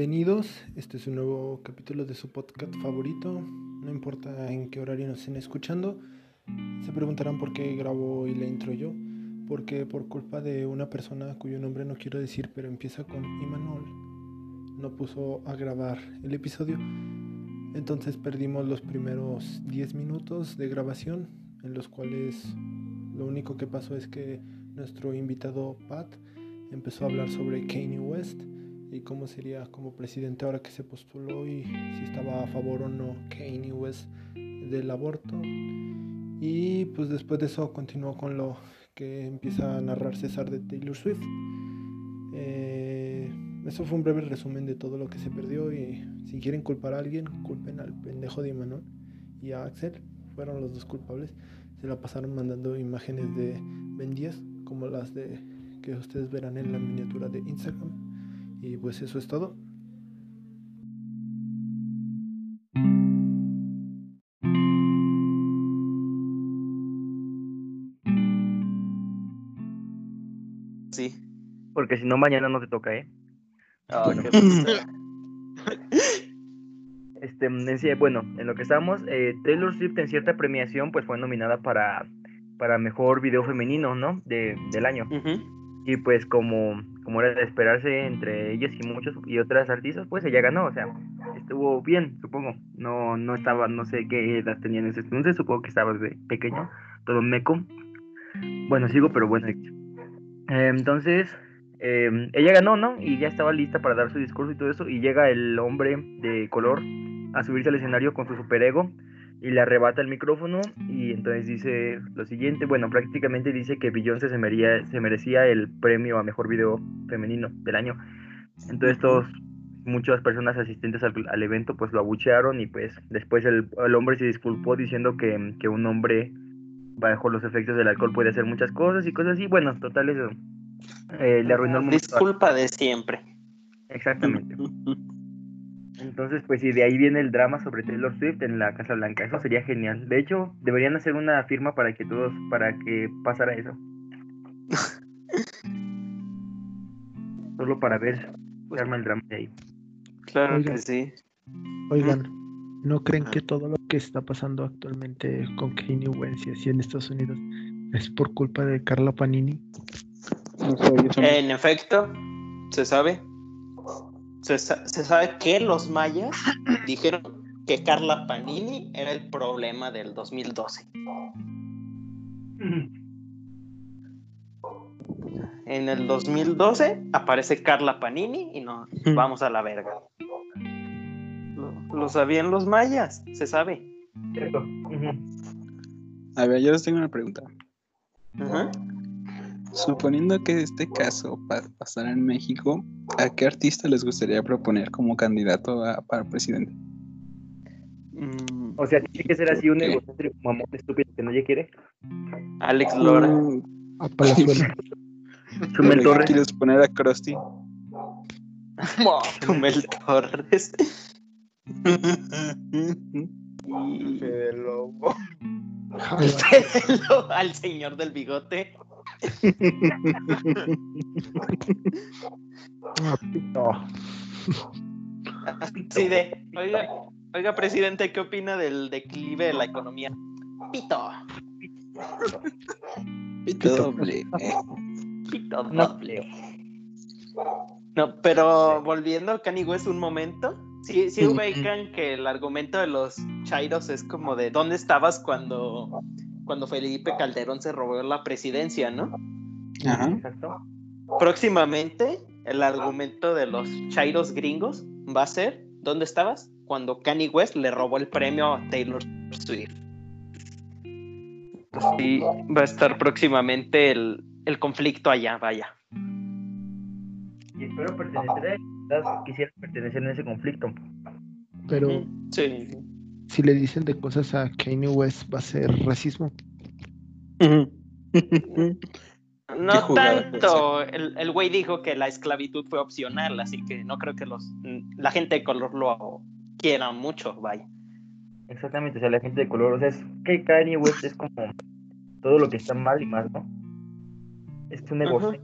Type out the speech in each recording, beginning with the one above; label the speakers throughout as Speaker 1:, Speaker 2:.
Speaker 1: Bienvenidos, este es un nuevo capítulo de su podcast favorito, no importa en qué horario nos estén escuchando. Se preguntarán por qué grabo hoy la intro yo, porque por culpa de una persona cuyo nombre no quiero decir, pero empieza con Imanol, no puso a grabar el episodio. Entonces perdimos los primeros 10 minutos de grabación, en los cuales lo único que pasó es que nuestro invitado Pat empezó a hablar sobre Kanye West y cómo sería como presidente ahora que se postuló y si estaba a favor o no Kanye West del aborto. Y pues después de eso continuó con lo que empieza a narrar César de Taylor Swift. Eh, eso fue un breve resumen de todo lo que se perdió y si quieren culpar a alguien, culpen al pendejo de Imanol y a Axel. Fueron los dos culpables. Se la pasaron mandando imágenes de Ben 10 como las de que ustedes verán en la miniatura de Instagram. Y pues eso es todo.
Speaker 2: Sí.
Speaker 3: Porque si no, mañana no te toca, ¿eh?
Speaker 2: Ah,
Speaker 3: Bueno. Este, decía, bueno, en lo que estamos, eh, Taylor Swift en cierta premiación, pues fue nominada para, para mejor video femenino, ¿no? De, del año. Y pues como, como era de esperarse entre ellas y muchos y otras artistas, pues ella ganó, o sea, estuvo bien, supongo. No, no estaba, no sé qué edad tenía en ese entonces, supongo que estaba de pequeño, todo meco. Bueno, sigo, pero bueno. Entonces, eh, ella ganó, ¿no? Y ya estaba lista para dar su discurso y todo eso, y llega el hombre de color a subirse al escenario con su superego y le arrebata el micrófono y entonces dice lo siguiente, bueno, prácticamente dice que Beyoncé se, merecía, se merecía el premio a mejor video femenino del año. Entonces todos, muchas personas asistentes al, al evento pues lo abuchearon y pues después el, el hombre se disculpó diciendo que, que un hombre bajo los efectos del alcohol puede hacer muchas cosas y cosas así. Bueno, total eso eh, le arruinó el momento.
Speaker 2: Disculpa de siempre.
Speaker 3: Exactamente. Entonces, pues sí, de ahí viene el drama sobre Taylor Swift en la Casa Blanca. Eso sería genial. De hecho, deberían hacer una firma para que todos, para que pasara eso. Solo para ver qué arma el drama de ahí.
Speaker 2: Claro
Speaker 1: Oigan.
Speaker 2: que sí.
Speaker 1: Oigan, ¿no creen que todo lo que está pasando actualmente con Kanye West y así en Estados Unidos es por culpa de Carla Panini?
Speaker 4: No sé, yo soy-
Speaker 2: En efecto, se sabe. Se, sa- se sabe que los mayas dijeron que Carla Panini era el problema del 2012. En el 2012 aparece Carla Panini y nos vamos a la verga. Lo, lo sabían los mayas, se sabe.
Speaker 4: A ver, yo les tengo una pregunta.
Speaker 2: Ajá.
Speaker 4: Suponiendo que este caso pa- pasara en México, ¿a qué artista les gustaría proponer como candidato a, para presidente?
Speaker 2: Mm,
Speaker 3: O sea, tiene que ser así un egocéntrico mamón estúpido que nadie quiere.
Speaker 2: Alex Lora.
Speaker 4: Mm,
Speaker 1: A.
Speaker 3: Chumel
Speaker 4: ¿qué
Speaker 3: Torres.
Speaker 4: ¿Quieres poner a Krusty?
Speaker 2: Chumel Torres.
Speaker 5: Fede Lobo.
Speaker 2: Al señor del bigote.
Speaker 1: No.
Speaker 2: Sí, de, oiga, oiga, presidente, ¿qué opina del declive de la economía? Pito.
Speaker 4: Pito doble.
Speaker 2: Pito doble. No, pero volviendo a Kanye West un momento, sí, sí ubican que el argumento de los Chairos es como de ¿dónde estabas cuando, cuando Felipe Calderón se robó la presidencia, no?
Speaker 4: Ajá.
Speaker 3: Exacto.
Speaker 2: Próximamente, el argumento de los Chairos gringos va a ser ¿dónde estabas? Cuando Kanye West le robó el premio a Taylor Swift. Sí, va a estar próximamente el, el conflicto allá, vaya.
Speaker 3: Y espero pertenecer a quisiera pertenecer en ese conflicto.
Speaker 1: Pero
Speaker 2: Sí.
Speaker 1: Si le dicen de cosas a Kanye West va a ser racismo.
Speaker 2: No
Speaker 4: jugada,
Speaker 2: tanto. El el güey dijo que la esclavitud fue opcional, así que no creo que los la gente de color lo quiera mucho, vaya.
Speaker 3: Exactamente, o sea, la gente de color, o sea, es que Kanye West es como todo lo que está mal y más, ¿no? Es un negocio,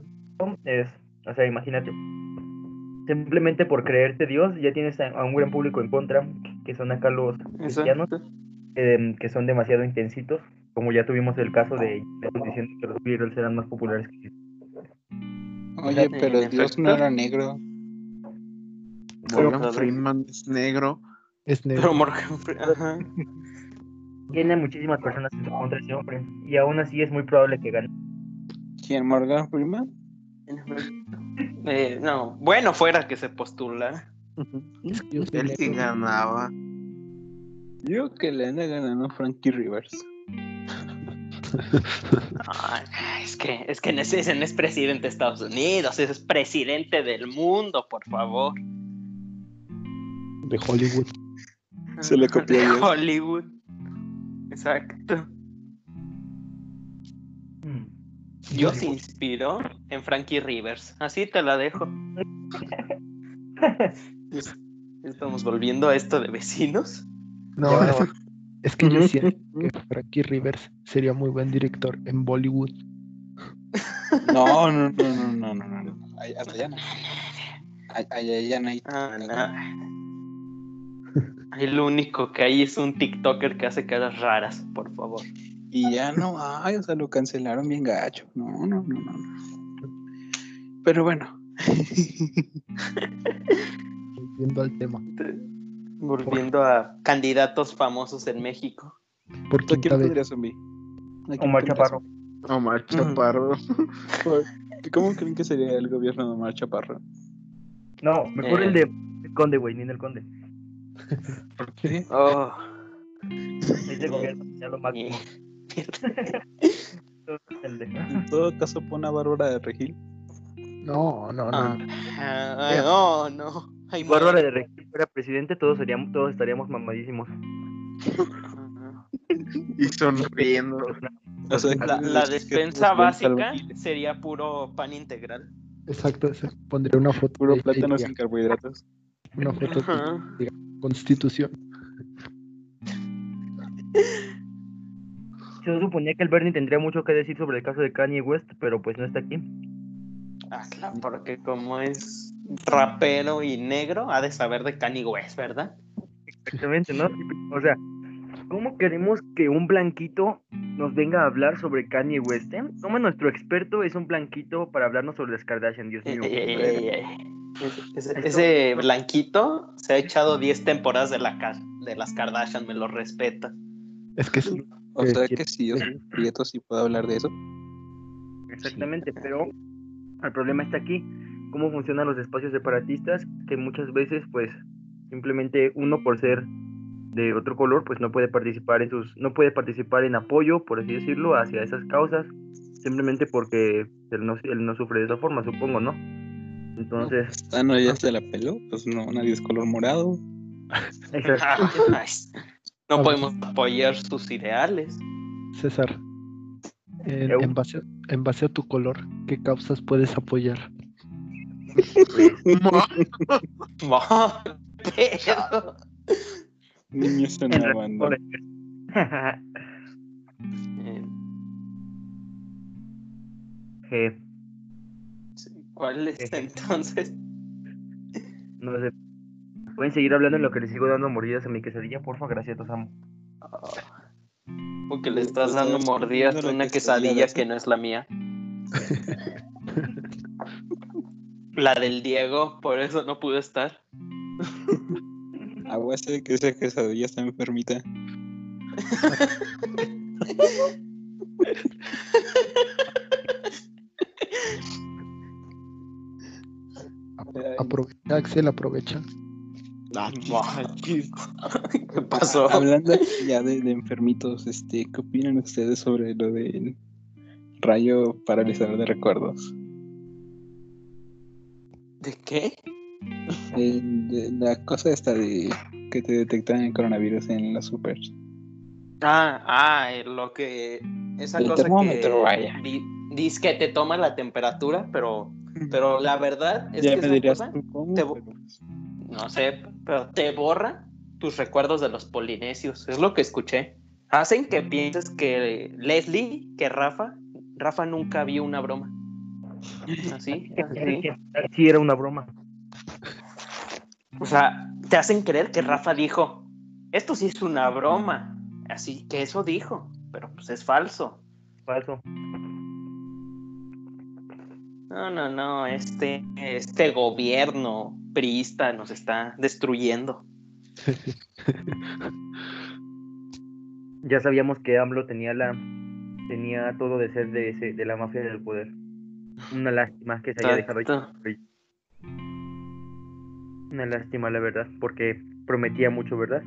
Speaker 3: es, o sea, imagínate, simplemente por creerte Dios, ya tienes a, a un gran público en contra, que son acá los cristianos, em, que son demasiado intensitos, como ya tuvimos el caso de diciendo que los Beatles eran más populares que.
Speaker 4: Oye, pero Dios no era negro.
Speaker 5: Morgan Freeman es negro.
Speaker 6: Es negro.
Speaker 2: Pero Morgan Freeman. Ajá.
Speaker 3: Tiene muchísimas personas en su contra ese hombre, y aún así es muy probable que gane.
Speaker 4: ¿Quién, Morgan Freeman?
Speaker 2: Eh, no, bueno, fuera que se postula.
Speaker 6: Es que yo
Speaker 5: Él sí
Speaker 6: negro.
Speaker 5: ganaba.
Speaker 4: Yo que le anda ganando Frankie Rivers.
Speaker 2: Ay, es que, es que no es, ese no es presidente de Estados Unidos, ese es presidente del mundo, por favor.
Speaker 6: De Hollywood.
Speaker 4: Se le copió a
Speaker 2: De. Hollywood. Exacto.
Speaker 3: Mm.
Speaker 2: Dios se inspiró en Frankie Rivers. Así te la dejo. Es- Estamos volviendo a esto de vecinos.
Speaker 6: No,
Speaker 3: Ya,
Speaker 6: es, es que yo siento que Frankie Rivers sería muy buen director en Bollywood.
Speaker 4: No, no, no, no, no, no, no. no. Ay, Hasta allá no. Ay, ay, allá no hay.
Speaker 2: Ah, no. Ahí lo único que hay es un TikToker que hace caras raras, por favor.
Speaker 4: Y ya no hay, o sea, lo cancelaron bien gacho. No, no, no, no. no. Pero bueno.
Speaker 6: Volviendo al tema.
Speaker 2: Volviendo a candidatos famosos en México.
Speaker 6: Por
Speaker 4: ¿A
Speaker 6: quinta
Speaker 4: quién zombie? ¿A quién
Speaker 3: Omar
Speaker 4: pondrías
Speaker 3: Chaparro.
Speaker 5: Omar Chaparro.
Speaker 4: ¿Cómo creen que sería el gobierno de Omar Chaparro?
Speaker 3: No, mejor
Speaker 2: Eh.
Speaker 3: el de el Conde, güey, ni el Conde.
Speaker 4: ¿Por qué?
Speaker 2: Oh,
Speaker 3: Ese gobierno ya lo máximo.
Speaker 4: En todo caso, pone a Bárbara de Regil.
Speaker 6: No, no, no.
Speaker 2: ah, ah, oh, no. Ay,
Speaker 3: Si Bárbara
Speaker 2: madre.
Speaker 3: de Regil fuera presidente, todos, seríamos, todos estaríamos mamadísimos.
Speaker 5: Y sonriendo.
Speaker 4: O sea,
Speaker 2: La,
Speaker 4: ¿quieres
Speaker 2: la
Speaker 4: decir que
Speaker 2: despensa básica sería puro pan integral.
Speaker 6: Exacto. Pondré una foto
Speaker 4: Puro plátano sin carbohidratos.
Speaker 6: Una foto de. Constitución.
Speaker 3: Se suponía que el Bernie tendría mucho que decir sobre el caso de Kanye West, pero pues no está aquí.
Speaker 2: Hazla, porque como es rapero y negro, ha de saber de Kanye West, ¿verdad?
Speaker 3: Exactamente, ¿no? O sea, ¿cómo queremos que un blanquito nos venga a hablar sobre Kanye West? eh? ¿Cómo nuestro experto es un blanquito para hablarnos sobre las Kardashian, Dios mío?
Speaker 2: Eh, eh, eh, eh. Ese, ese- ese blanquito se ha echado 10 temporadas de, la, ca- de las Kardashian, me lo respeta.
Speaker 6: Es que es
Speaker 4: O sea
Speaker 6: sí.
Speaker 4: que si yo soy prieto, sí puedo hablar de eso.
Speaker 3: Exactamente, pero el problema está aquí. ¿Cómo funcionan los espacios separatistas? Que muchas veces, pues, simplemente uno por ser de otro color, pues no puede participar en sus, no puede participar en apoyo, por así decirlo, hacia esas causas, simplemente porque él no, él no sufre de esa forma, supongo, ¿no? Entonces,
Speaker 4: Ah, no, ya se la peló. Pues no, nadie es color morado.
Speaker 2: no podemos apoyar sus ideales.
Speaker 6: César. En,
Speaker 3: Eu.
Speaker 6: en base, en base a tu color, ¿qué causas puedes apoyar?
Speaker 2: No, pero-
Speaker 4: Niños en.
Speaker 2: Eh,
Speaker 3: Je,
Speaker 2: ¿Cuál es entonces?
Speaker 3: no sé. ¿Pueden seguir hablando en lo que les sigo dando mordidas a mi quesadilla? Porfa, gracias, los amo.
Speaker 2: Porque le estás dando mordidas a una quesadilla que no es la mía. La del Diego, por eso no pude estar.
Speaker 4: Agua sé que esa quesadilla está enfermita.
Speaker 6: Aprovecha, Axel, aprovecha.
Speaker 2: ¿Qué pasó?
Speaker 4: Hablando ya de, de enfermitos, este, ¿qué opinan ustedes sobre lo del rayo paralizador de recuerdos?
Speaker 2: ¿De qué?
Speaker 4: El- de- la cosa esta de que te detectan el coronavirus en los super.
Speaker 2: Ah, ah, eh, lo que. Esa
Speaker 4: El
Speaker 2: cosa
Speaker 4: termómetro,
Speaker 2: que.
Speaker 4: vaya.
Speaker 2: di- dice que te toma la temperatura, pero. Pero la verdad es
Speaker 4: ya
Speaker 2: que
Speaker 4: me
Speaker 2: cosa,
Speaker 4: tú cómo,
Speaker 2: te-
Speaker 4: pero-
Speaker 2: no sé, pero te borra tus recuerdos de los polinesios. Es lo que escuché. Hacen que pienses que Leslie, que Rafa, Rafa nunca vio una broma. Así, así.
Speaker 3: Sí, era una broma.
Speaker 2: O sea, te hacen creer que Rafa dijo, esto sí es una broma. Así que eso dijo, pero pues es falso.
Speaker 3: Falso.
Speaker 2: No, no, no, este, este gobierno priista nos está destruyendo.
Speaker 3: Ya sabíamos que AMLO tenía la tenía todo de ser de ese, de la mafia del poder. Una lástima que se haya dejado. Una lástima, la verdad, porque prometía mucho, ¿verdad?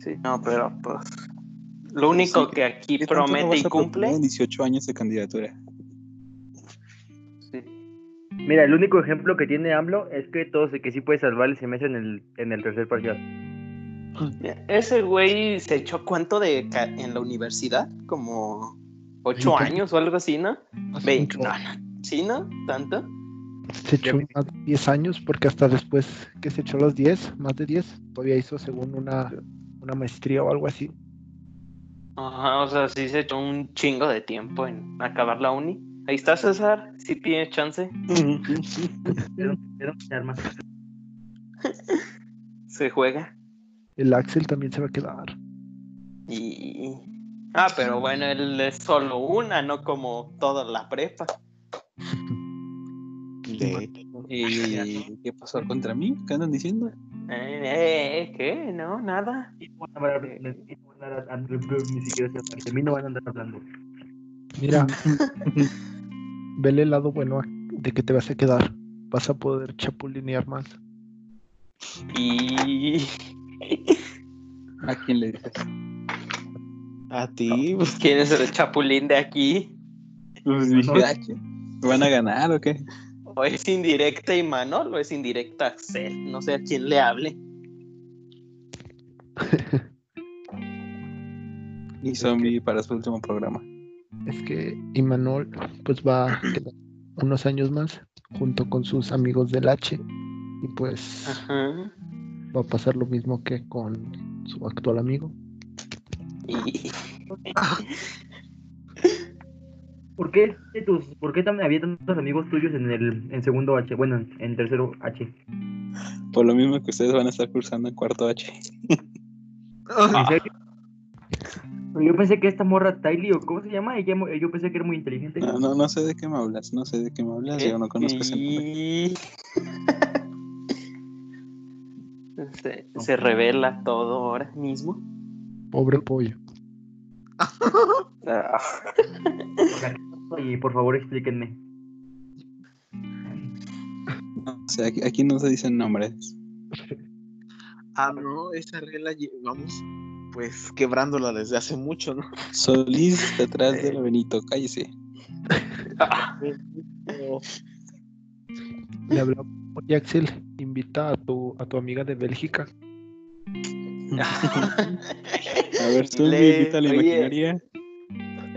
Speaker 2: Sí, no, pero pues lo único
Speaker 4: Sí,
Speaker 2: que aquí
Speaker 4: ¿Qué tanto no
Speaker 2: promete y cumple.
Speaker 4: en 18 años de candidatura.
Speaker 2: sí.
Speaker 3: Mira, el único ejemplo que tiene AMLO es que todo se, que sí puede salvar el semestre en el, en el tercer parcial.
Speaker 2: Ese güey se echó cuánto de en la universidad, como ocho años o algo así, ¿no? Ve- no, no, ¿Sí, no? ¿Tanto?
Speaker 6: Se echó más de 10 años porque hasta después que se echó los 10, más de 10, todavía hizo según una, una maestría o algo así.
Speaker 2: Ajá, o sea, sí se echó un chingo de tiempo en acabar la uni. Ahí está César, sí tiene chance.
Speaker 3: Pero- pero se arma.
Speaker 2: Se juega.
Speaker 6: El Axel también se va a quedar.
Speaker 2: Y. Ah, pero bueno, él es solo una, no como toda la prepa.
Speaker 4: De- ¿Y qué pasó contra mí? ¿Qué andan diciendo?
Speaker 2: Eh, eh, ¿Qué? No, nada.
Speaker 3: Ni siquiera se aparece. A mí no van a andar hablando.
Speaker 6: Mira, vele el lado bueno de que te vas a quedar. Vas a poder chapulinear más.
Speaker 2: Y.
Speaker 4: ¿A quién le dices?
Speaker 5: A ti, pues,
Speaker 2: ¿Quién es el chapulín de aquí?
Speaker 4: Pues dije, "Ah, ¿qué? ¿Me ¿Van a ganar o qué?
Speaker 2: O es indirecta Imanol o es indirecta Axel. No sé a quién le hable.
Speaker 4: Y zombie para su último programa.
Speaker 6: Es que Imanol pues va a quedar unos años más junto con sus amigos del H. Y pues
Speaker 2: Ajá.
Speaker 6: va a pasar lo mismo que con su actual amigo.
Speaker 3: ¿Por qué, de tus, ¿Por qué también había tantos amigos tuyos en el en segundo H? Bueno, en, tercero H.
Speaker 4: Por lo mismo que ustedes van a estar cursando en cuarto H.
Speaker 3: ¿En serio? Pero Yo pensé que esta morra Tylee, o cómo se llama, ella, yo pensé que era muy inteligente.
Speaker 4: No, no, no sé de qué me hablas, no sé de qué me hablas, yo no conozco ese nombre.
Speaker 2: Y- Se, se revela todo ahora mismo.
Speaker 6: Pobre pollo.
Speaker 3: Y por favor explíquenme.
Speaker 4: O sea, aquí, aquí no se dicen nombres.
Speaker 5: ah, no, esa regla llevamos pues quebrándola desde hace mucho, ¿no?
Speaker 4: Solís detrás de Benito, cállese.
Speaker 6: Le hablamos. Oye, Axel, invita a tu, a tu amiga de Bélgica.
Speaker 4: A ver, tú
Speaker 2: Le-
Speaker 4: invita a la
Speaker 2: oye,
Speaker 4: imaginaria.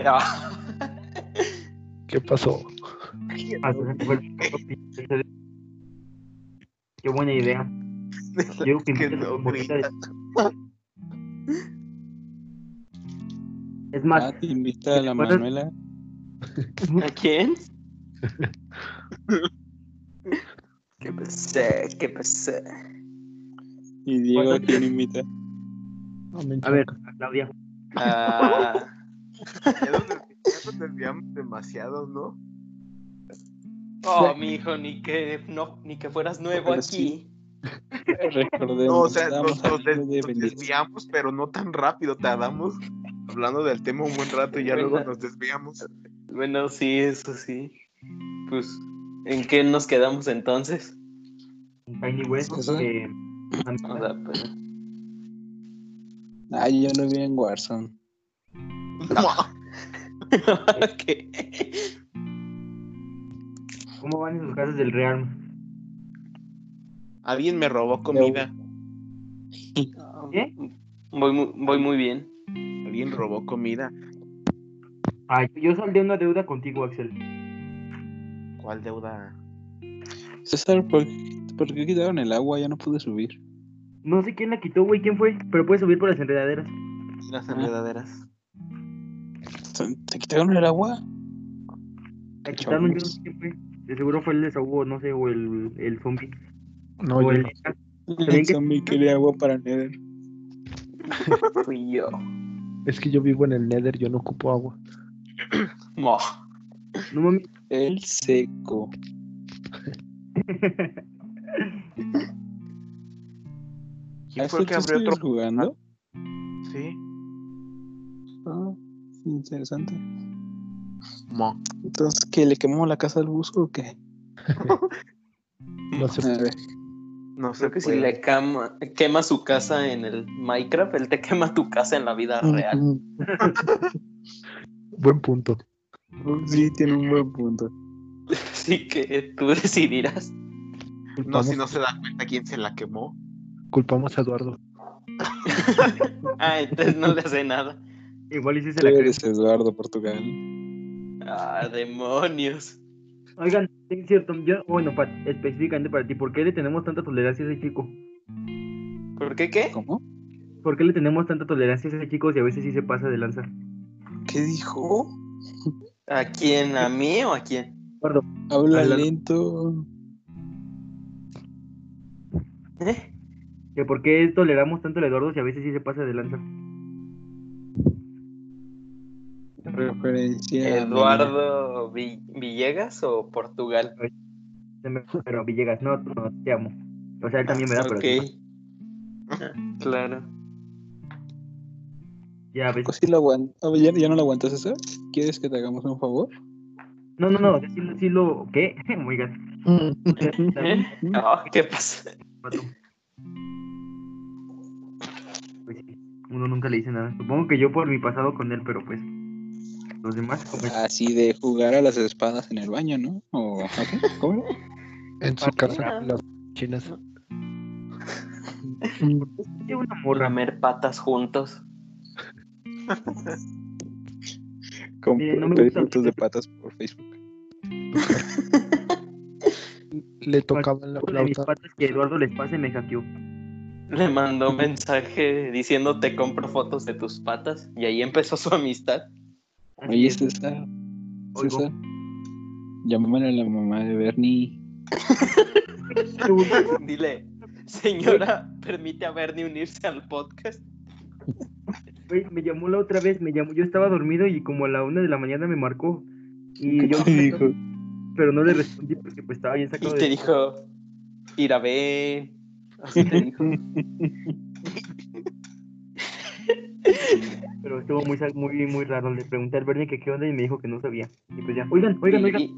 Speaker 2: ah,
Speaker 6: ¿Qué pasó?
Speaker 3: Ah, Qué buena idea. Yo que
Speaker 5: no.
Speaker 3: Es más,
Speaker 4: Ah, te invita a la
Speaker 3: ¿Puedes-
Speaker 4: Manuela.
Speaker 2: ¿A quién? ¿Qué pensé? ¿Qué pensé?
Speaker 4: Y Diego, ¿a
Speaker 3: ¿Cuánto
Speaker 4: quién invita?
Speaker 6: No me
Speaker 3: a ver. Claudia.
Speaker 2: Ah,
Speaker 5: Ya nos, ya nos desviamos demasiado, ¿no?
Speaker 2: oh, mi hijo, ni que no, ni que fueras nuevo
Speaker 4: Pero
Speaker 2: aquí.
Speaker 4: Recordemos,
Speaker 5: No, o sea, nos, nos des-
Speaker 4: hablando de
Speaker 5: nos
Speaker 4: Benito.
Speaker 5: desviamos, pero no tan rápido. Tardamos hablando del tema un buen rato y ya luego nos desviamos.
Speaker 2: Bueno, sí, eso sí. Pues, ¿en qué nos quedamos entonces?
Speaker 3: Tiny West.
Speaker 4: Eso.
Speaker 3: eh,
Speaker 2: O sea, pues,
Speaker 4: Ay, yo lo vi en Warzone.
Speaker 2: ¿qué?
Speaker 3: ¿Cómo van en sus casas del Real?
Speaker 5: Alguien me robó comida.
Speaker 3: ¿Qué?
Speaker 2: Voy muy, voy muy bien.
Speaker 5: Alguien robó comida.
Speaker 3: Ay, yo saldé una deuda contigo, Axel.
Speaker 5: ¿Cuál deuda?
Speaker 4: César, ¿por, por qué quitaron el agua? Ya no pude subir.
Speaker 3: No sé quién la quitó, güey, quién fue, pero puedes subir por las enredaderas.
Speaker 5: Las enredaderas.
Speaker 4: ¿Te quitaron el agua?
Speaker 3: La quitaron, yo no sé quién fue. De seguro fue el desahogo, no sé, o el, el zombie.
Speaker 6: No,
Speaker 3: o
Speaker 6: yo
Speaker 3: el
Speaker 6: no.
Speaker 4: El
Speaker 3: que-
Speaker 4: zombie quería agua para Nether.
Speaker 2: Fui yo.
Speaker 6: Es que yo vivo en el Nether, yo no ocupo agua.
Speaker 2: Mo.
Speaker 3: No mames.
Speaker 4: El seco.
Speaker 5: ¿Quién
Speaker 4: ¿Ah,
Speaker 5: fue el que abrió otro?
Speaker 4: jugando?
Speaker 5: Sí.
Speaker 4: Ah, interesante.
Speaker 5: Mo.
Speaker 4: Entonces, ¿qué? ¿Le quemamos la casa al buzo o qué?
Speaker 6: No sé.
Speaker 5: No sé
Speaker 2: Creo que si le quema su casa en el Minecraft, él te quema tu casa en la vida real.
Speaker 6: Buen punto.
Speaker 4: Sí, tiene un buen punto.
Speaker 2: Así que tú decidirás.
Speaker 5: No, si no se da cuenta quién se la quemó.
Speaker 6: Culpamos a Eduardo.
Speaker 2: Ah, entonces no le hace nada.
Speaker 3: Igual y sí se
Speaker 4: Tú
Speaker 3: la
Speaker 4: eres Eduardo Portugal.
Speaker 2: Ah, demonios.
Speaker 3: Oigan, es cierto, yo, bueno, específicamente para ti, ¿por qué le tenemos tanta tolerancia a ese chico?
Speaker 2: ¿Por qué qué?
Speaker 4: ¿Cómo?
Speaker 3: ¿Por qué le tenemos tanta tolerancia a ese chico si a veces sí se pasa de lanza?
Speaker 4: ¿Qué dijo?
Speaker 2: ¿A quién? ¿A mí o a quién?
Speaker 3: Eduardo,
Speaker 4: Habla
Speaker 3: Habla-
Speaker 4: lento.
Speaker 2: ¿Eh?
Speaker 3: Que ¿por qué toleramos tanto a Eduardo si a veces sí se pasa de lanza?
Speaker 4: Referencia.
Speaker 2: ¿Eduardo Vi- Villegas o Portugal?
Speaker 3: Se me- Pero Villegas, no, no, te amo. O sea, él también me da, pero
Speaker 2: Ok.
Speaker 3: no.
Speaker 2: Claro.
Speaker 3: ya ves.
Speaker 4: Pues sí lo aguant- a ver, ¿Ya, ya no lo aguantas eso? ¿Quieres que te hagamos un favor?
Speaker 3: No, no, no, sí, lo- sí lo... ¿Qué? Oigan,
Speaker 2: ¿Eh? Ah, ¿Qué pasa?
Speaker 3: Pues uno nunca le dice nada. Supongo que yo por mi pasado con él, pero pues... Los demás, como...
Speaker 4: Así de jugar a las espadas en el baño, ¿no? ¿O ¿a qué? ¿Cómo?
Speaker 6: En su casa, las chinas.
Speaker 3: Tiene una morra,
Speaker 2: Lamer patas juntos.
Speaker 4: Con
Speaker 3: Miren, no
Speaker 4: de patas por Facebook.
Speaker 6: Le tocaban la
Speaker 3: una de mis
Speaker 6: flauta.
Speaker 3: patas que Eduardo les pase me hackeó.
Speaker 2: Le mandó un mensaje diciendo te compro fotos de tus patas y ahí empezó su amistad.
Speaker 4: Oye. César. César. Llámame a la mamá de Bernie.
Speaker 2: Dile, señora, permite a Bernie unirse al podcast.
Speaker 3: Güey, me llamó la otra vez, me llamó, yo estaba dormido y como a la una de la mañana me marcó. Y yo,
Speaker 4: ¿Qué dijo?
Speaker 3: pero no le respondí porque pues estaba bien
Speaker 2: Y
Speaker 3: sacado
Speaker 2: te
Speaker 3: de...
Speaker 2: dijo, ir a ver. Así te dijo.
Speaker 3: Pero estuvo muy, muy, muy raro. Le pregunté al Bernie que qué onda y me dijo que no sabía. Y pues ya, oigan, oigan, oigan,
Speaker 2: Y-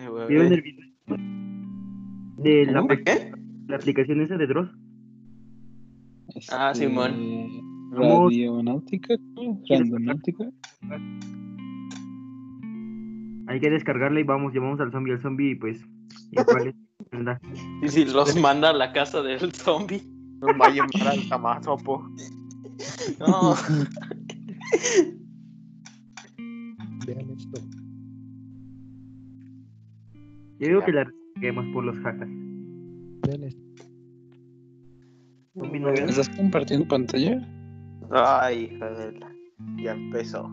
Speaker 5: Eh,
Speaker 3: ¿vieron el video de la,
Speaker 4: ¿Cómo?
Speaker 2: ¿De qué?
Speaker 3: la aplicación esa de Dross?
Speaker 2: Ah,
Speaker 4: Este,
Speaker 2: Simón.
Speaker 4: Radionáutica. Randonáutica.
Speaker 3: Hay que descargarla y vamos, llamamos al zombie, al zombie y pues... igual es- anda.
Speaker 2: Y si los manda a la casa del zombie.
Speaker 5: Nos va a llamar al Tamazopo.
Speaker 2: No.
Speaker 6: Vean esto.
Speaker 3: Yo digo que la reguemos por los hackers.
Speaker 6: Vean esto.
Speaker 4: ¿Estás compartiendo pantalla?
Speaker 5: Ay, hija de la- Ya empezó.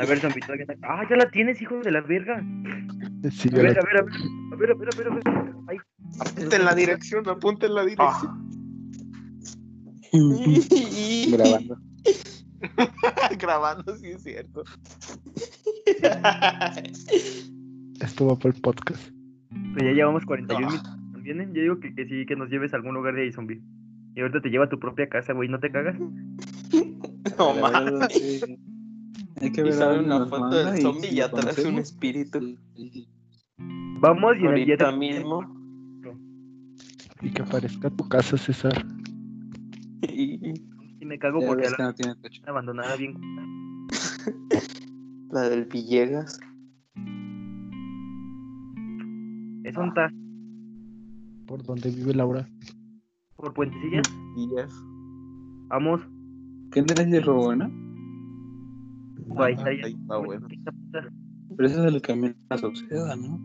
Speaker 3: A ver, todavía no- Ah, ya la tienes, hijo de la verga.
Speaker 6: Sí,
Speaker 3: A ver,
Speaker 6: la-
Speaker 3: a ver, a ver, a ver, a ver, a ver, a ver. Ay,
Speaker 5: Apunta en la dirección, apunta en la dirección.
Speaker 4: Grabando.
Speaker 5: Grabando, sí es cierto.
Speaker 6: Esto va para el podcast.
Speaker 3: pues ya llevamos 41
Speaker 2: Ah.
Speaker 3: minutos. ¿Vienen? Yo digo que, que sí, que nos lleves a algún lugar de ahí, zombie. Y ahorita te lleva a tu propia casa, güey, ¿no te cagas?
Speaker 2: No mames.
Speaker 4: Hay que
Speaker 2: Y
Speaker 4: ver
Speaker 2: sale
Speaker 4: dónde
Speaker 2: una foto del zombie y atrás un espíritu.
Speaker 3: Vamos y en el día
Speaker 2: Ahorita mismo.
Speaker 6: Y que aparezca tu casa, César.
Speaker 2: Y
Speaker 3: Y me cago
Speaker 4: Ya
Speaker 3: porque la
Speaker 4: que no tiene techo.
Speaker 3: abandonada bien.
Speaker 2: la del Villegas.
Speaker 3: Es un tas
Speaker 6: Por donde vive Laura.
Speaker 3: por puentecillas.
Speaker 5: Y ya.
Speaker 3: Vamos,
Speaker 4: ¿Qué tenés de robo,
Speaker 5: Ah,
Speaker 3: ahí-
Speaker 5: bueno.
Speaker 4: Pero ese es el camino a Sauceda, ¿no?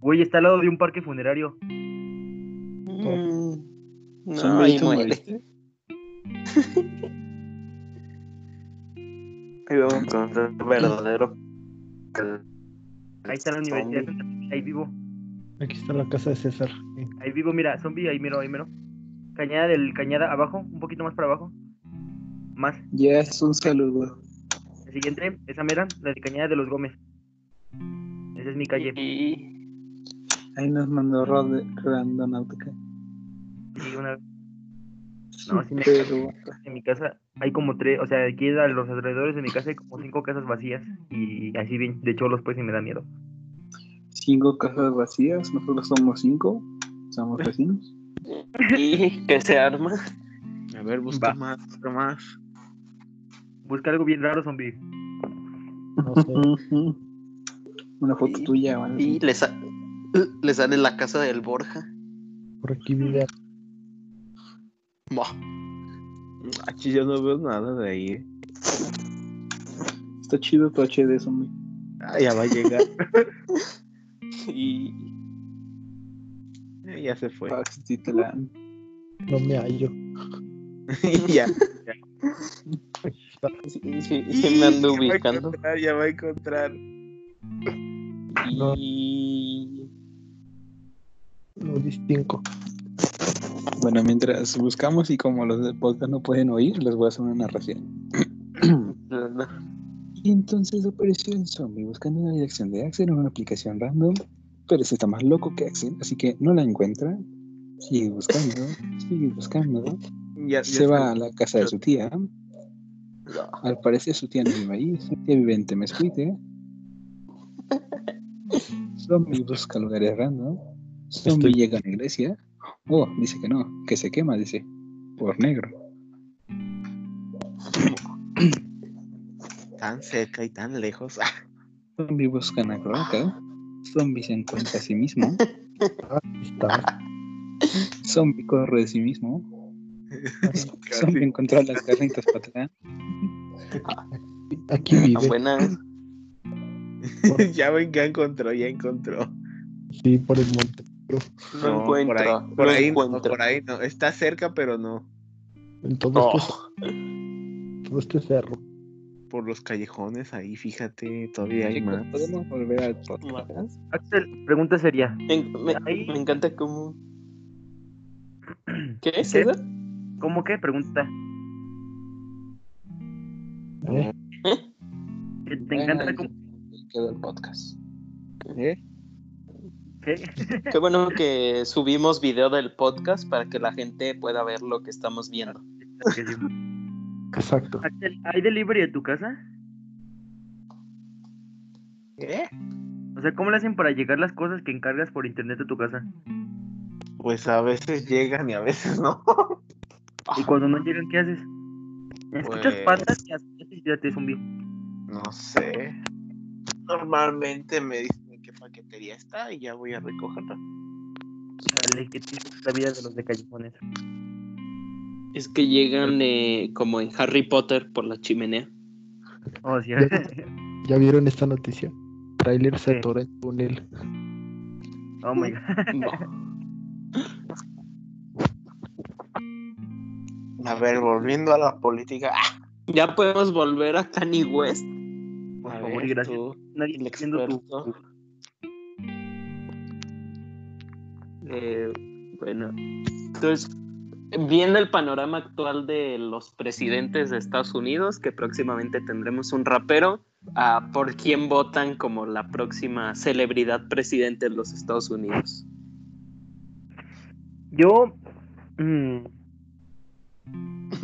Speaker 3: Güey, está al lado de un parque funerario.
Speaker 2: Mm, No,
Speaker 4: ¿Zombie,
Speaker 2: ahí muere. Ahí vamos a encontrar el verdadero.
Speaker 3: Ahí está la universidad.
Speaker 2: Zombie.
Speaker 3: Ahí vivo.
Speaker 6: Aquí está la casa de César.
Speaker 3: Ahí vivo, mira, zombie, ahí miro, ahí miro. Cañada del Cañada abajo, un poquito más para abajo. Más.
Speaker 4: Ya es un saludo.
Speaker 3: El siguiente, esa mera, la de Cañada de los Gómez. Esa es mi calle.
Speaker 2: Y
Speaker 4: Ahí nos mandó Rod- Randonáutica.
Speaker 3: Sí, una... No, sí
Speaker 4: Pero
Speaker 3: en mi casa hay como tres, o sea, aquí a los alrededores de mi casa hay como cinco casas vacías y así bien de cholos pues y me da miedo.
Speaker 4: cinco casas vacías, nosotros somos cinco, somos vecinos.
Speaker 2: y que se arma.
Speaker 5: A ver, busca
Speaker 3: Va.
Speaker 5: más, busca más.
Speaker 3: Busca algo bien raro, zombie.
Speaker 6: No sé.
Speaker 4: Una foto
Speaker 2: Y-
Speaker 4: tuya, ¿vale?
Speaker 2: Y le, sa- le sale la casa del Borja.
Speaker 6: Por aquí.
Speaker 2: Buah.
Speaker 5: Aquí yo no veo nada de ahí. eh.
Speaker 4: Está chido tu HD, zombie.
Speaker 5: Ah, ya va a llegar.
Speaker 2: Y
Speaker 5: ya se fue.
Speaker 6: No me hallo.
Speaker 5: ya.
Speaker 2: sí, sí, sí me ando
Speaker 5: va
Speaker 2: ubicando.
Speaker 5: Ya va a encontrar.
Speaker 2: Y
Speaker 6: No distingo.
Speaker 4: Bueno, mientras buscamos y como los del podcast no pueden oír, les voy a hacer una narración. Y entonces apareció el zombie buscando la dirección de Axel en una aplicación random, pero ese está más loco que Axel, así que no la encuentra. Sigue buscando, sigue buscando.
Speaker 5: Ya, ya
Speaker 4: Se
Speaker 5: está.
Speaker 4: va a la casa de su tía. Al parecer su tía no vive ahí, su tía vive en Temescuite. Zombie busca lugares random. Zombie
Speaker 6: Estoy-
Speaker 4: llega a la iglesia. Oh, dice que no, que se quema, dice. Por negro.
Speaker 5: Tan cerca y tan lejos.
Speaker 4: Zombie busca una cloaca. Zombie se encuentra a sí mismo. Zombie corre de sí mismo. Zombie encontró las carnitas para atrás.
Speaker 6: Aquí
Speaker 2: Ah,
Speaker 6: vive.
Speaker 2: buenas.
Speaker 5: ya ven que encontró, ya encontró.
Speaker 6: Sí, por el monte.
Speaker 2: No,
Speaker 5: por ahí,
Speaker 2: encuentro.
Speaker 5: por
Speaker 2: no
Speaker 5: ahí no,
Speaker 2: encuentro.
Speaker 5: por ahí no. Está cerca, pero no.
Speaker 6: en todo,
Speaker 2: Oh,
Speaker 6: este, todo este cerro.
Speaker 5: Por los callejones ahí, fíjate, todavía hay
Speaker 4: Chicos,
Speaker 5: más.
Speaker 4: ¿podemos volver al podcast?
Speaker 3: Axel, pregunta seria.
Speaker 2: me, me-
Speaker 3: Ahí-
Speaker 2: me encanta cómo. ¿Qué eso?
Speaker 3: ¿Cómo qué? Pregunta.
Speaker 6: ¿Eh?
Speaker 3: ¿Te, encanta
Speaker 4: Quedó el podcast.
Speaker 5: ¿Eh?
Speaker 3: qué?
Speaker 2: Qué bueno que subimos video del podcast para que la gente pueda ver lo que estamos viendo.
Speaker 6: Exacto.
Speaker 3: ¿hay delivery de tu casa?
Speaker 5: ¿Qué?
Speaker 3: O sea, ¿cómo le hacen para llegar las cosas que encargas por internet a tu casa?
Speaker 5: Pues a veces llegan y a veces no.
Speaker 3: Y cuando no llegan, ¿qué haces? ¿Escuchas
Speaker 5: Pues-
Speaker 3: patas y ya te zombie?
Speaker 5: No sé. Normalmente me dicen en qué paquetería está y ya voy a recogerla.
Speaker 3: Dale, ¿qué es la vida de los de callejones?
Speaker 2: Es que llegan eh, como en Harry Potter por la chimenea.
Speaker 3: Oh, sí.
Speaker 6: ¿Ya vieron esta noticia? Trailer se atora en túnel.
Speaker 3: oh my god.
Speaker 5: A ver, volviendo a la política.
Speaker 2: Ya podemos volver a Kanye West.
Speaker 3: Por
Speaker 2: A
Speaker 3: favor
Speaker 2: ver,
Speaker 3: y gracias.
Speaker 2: tú,
Speaker 3: Nadie
Speaker 2: el
Speaker 3: viendo tu.
Speaker 2: experto. Eh, bueno, entonces, viendo el panorama actual de los presidentes de Estados Unidos, que próximamente tendremos un rapero, ¿por quién votan como la próxima celebridad presidente de los Estados Unidos?
Speaker 3: Yo. mm,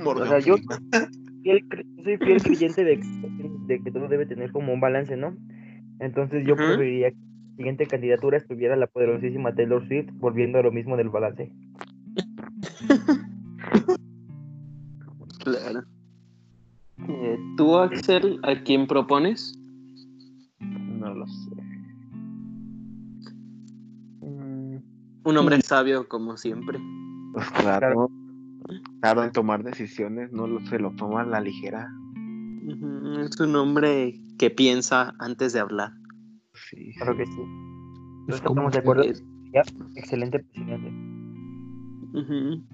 Speaker 3: O sea, yo-. fiel soy fiel creyente de, que- de que todo debe tener como un balance, ¿no? Entonces yo
Speaker 2: Ujú.
Speaker 3: preferiría que la siguiente candidatura estuviera la poderosísima Taylor Swift, volviendo a lo mismo del balance.
Speaker 2: Claro. Eh, ¿Tú, Axel, a quién propones?
Speaker 5: No lo sé. Mm,
Speaker 2: Un hombre sabio, como siempre.
Speaker 5: Pues claro. Claro, en tomar decisiones no lo, se lo toma a la ligera.
Speaker 2: Es un hombre que piensa antes de hablar.
Speaker 5: Sí.
Speaker 3: Claro que sí.
Speaker 6: Es
Speaker 3: estamos de acuerdo.
Speaker 2: Eh,
Speaker 3: Ya, excelente presidente.
Speaker 2: ujú,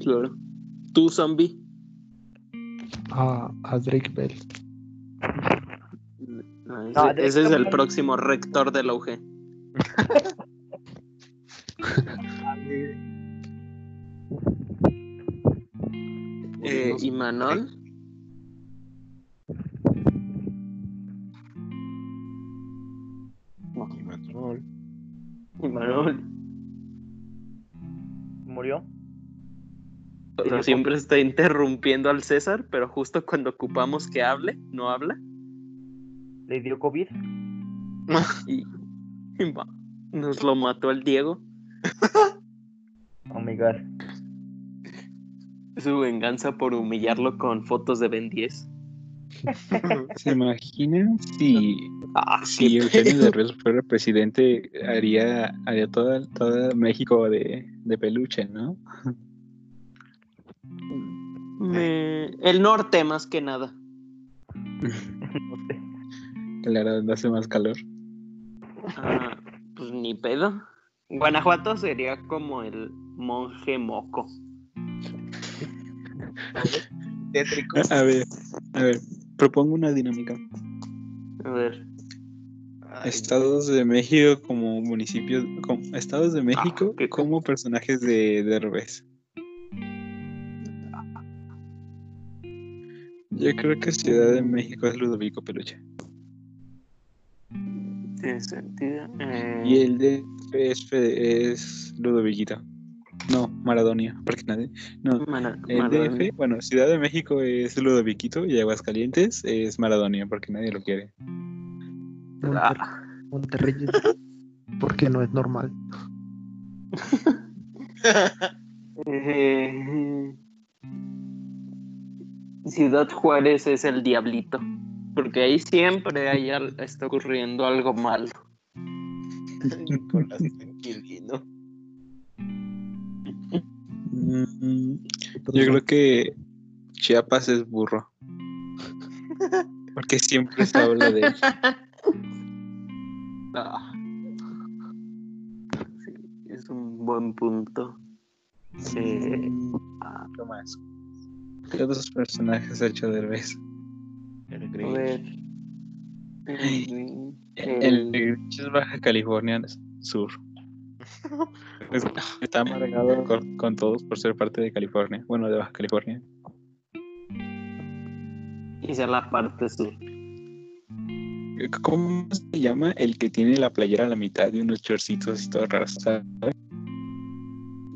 Speaker 2: Claro. ¿Tú, zombie?
Speaker 6: a, a Drake Bell.
Speaker 2: No, ese,
Speaker 3: No,
Speaker 2: ese es el próximo rector de la UG. Eh, ¿Y Manol?
Speaker 5: Y Manol.
Speaker 2: ¿Y Manol?
Speaker 3: ¿Murió?
Speaker 2: O sea, siempre está interrumpiendo al César, pero justo cuando ocupamos que hable, no habla.
Speaker 3: ¿Le dio COVID?
Speaker 2: Y, y va, nos lo mató el Diego.
Speaker 3: Oh my god.
Speaker 2: Su venganza por humillarlo con fotos de Ben 10.
Speaker 4: ¿Se imaginan si,
Speaker 2: Ah,
Speaker 4: si Eugenio
Speaker 2: pedo.
Speaker 4: Derbez fuera presidente? Haría, haría toda, toda México de, de peluche, ¿no?
Speaker 2: Me- El norte, más que nada.
Speaker 3: No.
Speaker 4: Claro, donde hace más calor.
Speaker 2: Ah, pues ni pedo. Guanajuato sería como el monje moco.
Speaker 5: Tétrico.
Speaker 4: A ver, a ver, propongo una dinámica.
Speaker 2: A ver.
Speaker 5: Ay,
Speaker 4: Estados de México como municipios, como Estados de México
Speaker 2: qué-
Speaker 4: como personajes de Derbez. Yo creo que Ciudad de México es Ludovico Peluche.
Speaker 2: Tiene sentido. Eh,
Speaker 4: Y el de es, es Ludoviquito. No, Maradonia, porque nadie. No,
Speaker 2: Mara-
Speaker 4: el
Speaker 2: Maradona.
Speaker 4: DF, bueno, Ciudad de México es Ludoviquito y Aguascalientes es Maradonia, porque nadie lo quiere.
Speaker 6: Monter-
Speaker 2: Ah,
Speaker 6: Monterrey, porque no es normal.
Speaker 2: eh, Ciudad Juárez es el diablito. Porque ahí siempre hay al- está ocurriendo algo malo.
Speaker 5: Nicolás.
Speaker 4: Yo creo que Chiapas es burro. Porque siempre se habla de él.
Speaker 2: Ah. Sí, es un buen punto. Eh, ah,
Speaker 4: ¿Qué más? ¿Qué otros personajes ha hecho Derbez?
Speaker 5: El
Speaker 2: a
Speaker 5: Grinch.
Speaker 2: ver. El-
Speaker 4: El Grinch es Baja California Sur. Es- Está amargado con, con todos por ser parte de California. Bueno, de Baja California.
Speaker 2: Y sea la parte sur.
Speaker 4: ¿Cómo se llama el que tiene la playera a la mitad y unos chorcitos y todo raro? ¿sabes?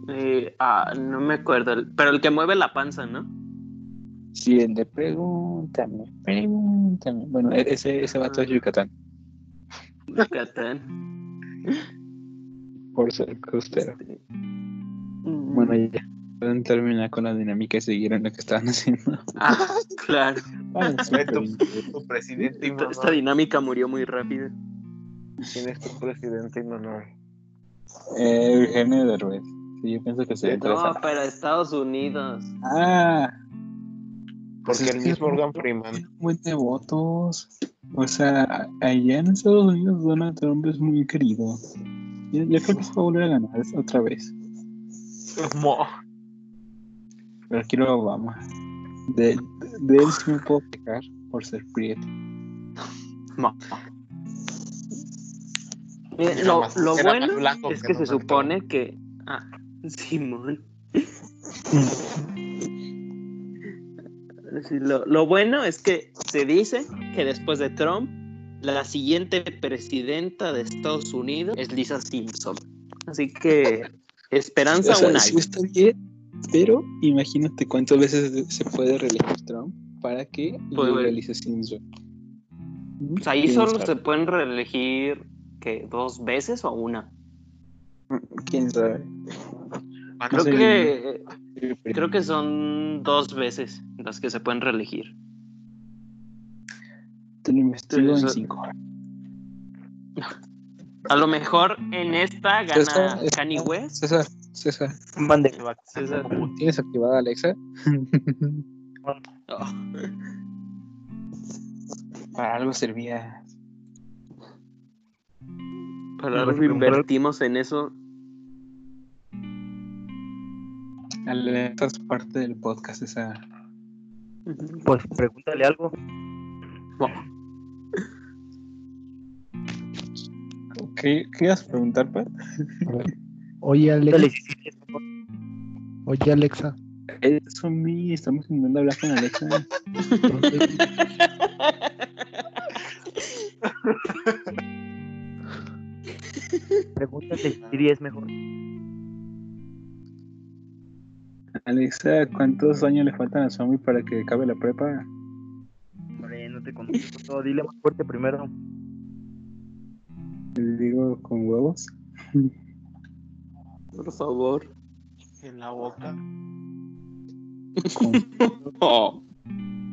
Speaker 2: Eh, ah, no me acuerdo. Pero el que mueve la panza, ¿no?
Speaker 4: Sí, el de pregúntame, pregúntame. Bueno, e- ese, ese vato es Yucatán,
Speaker 2: Yucatán.
Speaker 4: por ser costero.
Speaker 2: Mm.
Speaker 4: Bueno, ya. Pueden terminar con la dinámica y seguir en lo que estaban haciendo.
Speaker 2: Ah, claro.
Speaker 4: Ah,
Speaker 5: tu, tu presidente y
Speaker 2: Esta, esta dinámica murió muy rápido.
Speaker 5: ¿Quién es tu presidente y Manol?
Speaker 4: Eh, Eugenio Derbez. Sí, yo pienso que sería
Speaker 2: No, pero Estados Unidos.
Speaker 4: Ah,
Speaker 5: Porque
Speaker 4: es
Speaker 5: el mismo Morgan Freeman.
Speaker 4: tiene un buen de votos. O sea, allá en Estados Unidos Donald Trump es muy querido. Yo, yo creo que se va a volver a ganar otra vez.
Speaker 5: Mo.
Speaker 4: Pero quiero a Obama. De, de él sí me puedo quejar por ser prieto.
Speaker 2: Mira,
Speaker 5: Era
Speaker 2: lo, lo bueno
Speaker 5: blanco
Speaker 2: es
Speaker 5: que
Speaker 2: que se supone que. Ah, Simón. Sí, lo, lo bueno es que se dice que después de Trump, la siguiente presidenta de Estados Unidos es Lisa Simpson. Así que esperanza
Speaker 4: O sea, sí está bien, pero imagínate cuántas veces se puede reelegir Trump para que
Speaker 2: Pues,
Speaker 4: llegue
Speaker 2: güey.
Speaker 4: Lisa Simpson.
Speaker 2: Pues ahí
Speaker 4: ¿Quién
Speaker 2: solo
Speaker 4: sabe?
Speaker 2: se pueden reelegir que dos veces o una.
Speaker 4: ¿Quién sabe?
Speaker 5: Van
Speaker 2: Creo
Speaker 5: a
Speaker 4: sé,
Speaker 2: que creo que son dos veces las que se pueden reelegir.
Speaker 4: Te lo investigo en cinco.
Speaker 2: A lo mejor en esta gana
Speaker 4: César,
Speaker 2: Kanye West.
Speaker 4: César, César,
Speaker 3: Mande.
Speaker 2: César.
Speaker 4: ¿tienes activada Alexa?
Speaker 2: Oh,
Speaker 4: Para algo servía.
Speaker 2: para algo invertimos en eso.
Speaker 4: Alexa es parte del podcast esa.
Speaker 3: Pues pregúntale algo.
Speaker 4: ¿Qué, qué ibas a preguntar, Pat?
Speaker 6: Oye, Alexa. Oye, Alexa.
Speaker 4: Eso estamos intentando hablar con Alexa.
Speaker 3: Pregúntale si es mejor.
Speaker 4: Alexa, ¿cuántos años le faltan a Zombie para que acabe la prepa?
Speaker 3: Hombre, no te conozco todo. Dile más fuerte primero.
Speaker 4: Le digo con huevos.
Speaker 2: Por favor.
Speaker 5: En la boca.
Speaker 4: Con...
Speaker 2: Oh.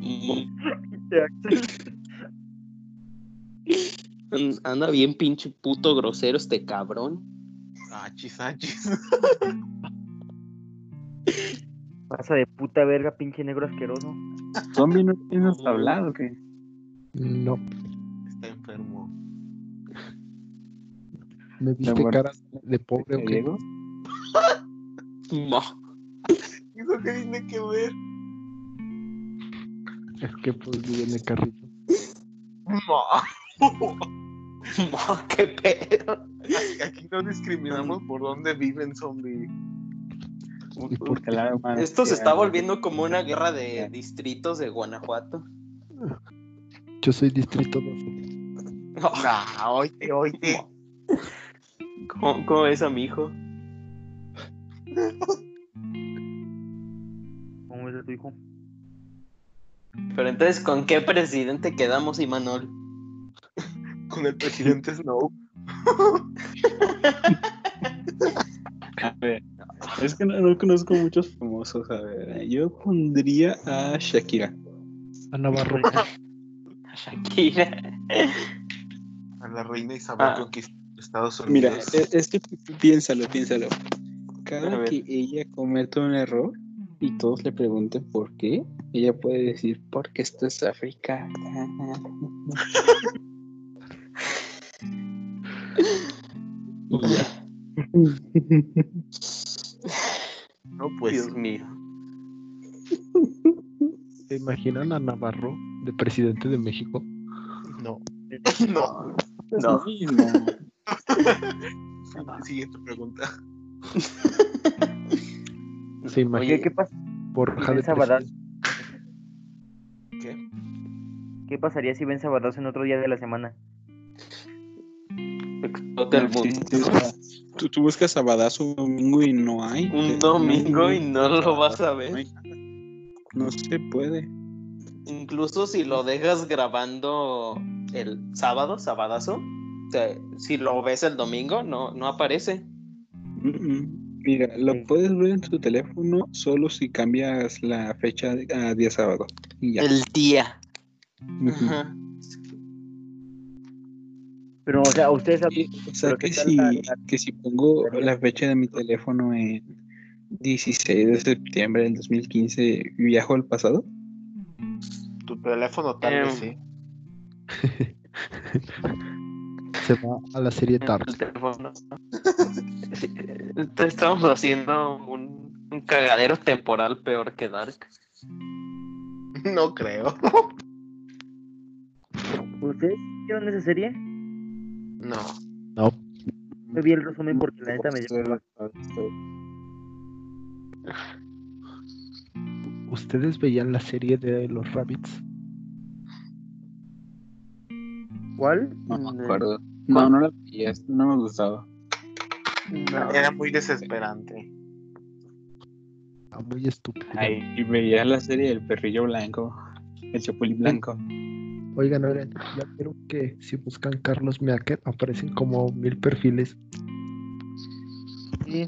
Speaker 2: An- Anda bien pinche puto grosero este cabrón.
Speaker 5: Achis, achis.
Speaker 3: Pasa de puta verga, pinche negro asqueroso.
Speaker 4: Zombie no tienes hablado, ¿qué?
Speaker 6: No, me viste
Speaker 4: muerte
Speaker 6: cara de pobre o qué?
Speaker 2: No.
Speaker 5: ¿Eso qué tiene que ver?
Speaker 6: Es que pues vive en el carrito.
Speaker 5: No.
Speaker 2: No, qué pedo.
Speaker 5: Aquí no discriminamos por dónde viven zombie.
Speaker 2: Esto se está volviendo como una guerra de distritos de Guanajuato.
Speaker 6: Yo soy distrito 12.
Speaker 2: No,
Speaker 5: Nah, oíte, oíte.
Speaker 2: ¿Cómo, cómo ves a mi hijo?
Speaker 3: ¿Cómo es de tu hijo?
Speaker 2: Pero entonces, ¿con qué presidente quedamos, Imanol?
Speaker 5: Con el presidente Snow.
Speaker 4: A ver, es que no, no conozco muchos famosos. A ver, yo pondría a Shakira.
Speaker 6: A Navarro.
Speaker 2: Shakira.
Speaker 5: A la reina Isabel
Speaker 2: Ah.
Speaker 5: conquistó Estados
Speaker 4: Mira,
Speaker 5: Unidos.
Speaker 4: es, es que piénsalo, piénsalo.
Speaker 2: A
Speaker 4: Cada que ella cometa un error y todos le pregunten por qué, ella puede decir, porque esto es África.
Speaker 5: No, pues.
Speaker 2: Dios mío.
Speaker 6: ¿Se imaginan a Navarro de presidente de México?
Speaker 5: No. No.
Speaker 2: No.
Speaker 5: Siguiente pregunta.
Speaker 6: ¿Se
Speaker 3: Oye,
Speaker 6: imaginan
Speaker 3: ¿qué, pas-
Speaker 6: por
Speaker 3: y
Speaker 6: Raja de
Speaker 3: ven Sabadazo?
Speaker 6: presidente?
Speaker 5: ¿Qué?
Speaker 3: ¿Qué pasaría si ven Sabadazo en otro día de la semana?
Speaker 2: Explota el mundo.
Speaker 4: tú, tú buscas Sabadazo un domingo y no hay.
Speaker 2: Un domingo y no lo vas a ver.
Speaker 4: No se puede.
Speaker 2: Incluso si lo dejas grabando el sábado, sabadazo, o sea, si lo ves el domingo, no, no aparece.
Speaker 4: Mm, mm. Mira, lo puedes ver en tu teléfono solo si cambias la fecha a día sábado. Y ya.
Speaker 2: El día.
Speaker 3: Pero, o sea, ustedes saben.
Speaker 4: O sea que
Speaker 3: ¿qué tal
Speaker 4: si,
Speaker 3: la- la-
Speaker 4: que si pongo la fecha de mi teléfono en 16 de septiembre del 2015, ¿viajo al pasado?
Speaker 5: Tu teléfono tal
Speaker 2: Em.
Speaker 5: vez sí.
Speaker 6: Se va a la serie Dark.
Speaker 2: El teléfono. Sí, entonces estamos haciendo un, un cagadero temporal peor que Dark.
Speaker 5: No creo.
Speaker 3: ¿Ustedes vieron esa serie?
Speaker 5: No.
Speaker 6: No,
Speaker 3: Yo vi el resumen porque la neta me llamó.
Speaker 6: ¿ustedes veían la serie de los Rabbits?
Speaker 3: ¿Cuál?
Speaker 4: No me acuerdo. No, no la veía, no me gustaba.
Speaker 2: No.
Speaker 5: Era muy desesperante.
Speaker 6: Ah, muy estúpido.
Speaker 4: Ay, y veía la serie del perrillo blanco, el chapulín blanco.
Speaker 6: Oigan, oigan, ya vieron que si buscan Carlos Meaker aparecen como mil perfiles.
Speaker 3: Sí.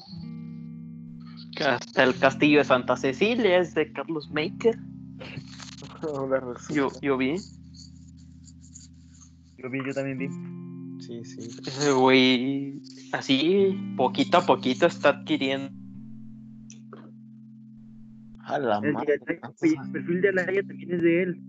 Speaker 2: Hasta el castillo de Santa Cecilia es de Carlos Maker. Yo, yo vi.
Speaker 3: Yo vi, yo también vi.
Speaker 5: Sí, sí.
Speaker 2: Ese güey, así, poquito a poquito está adquiriendo.
Speaker 5: A la
Speaker 3: El,
Speaker 5: madre.
Speaker 3: el- el perfil de Alaya también es de él.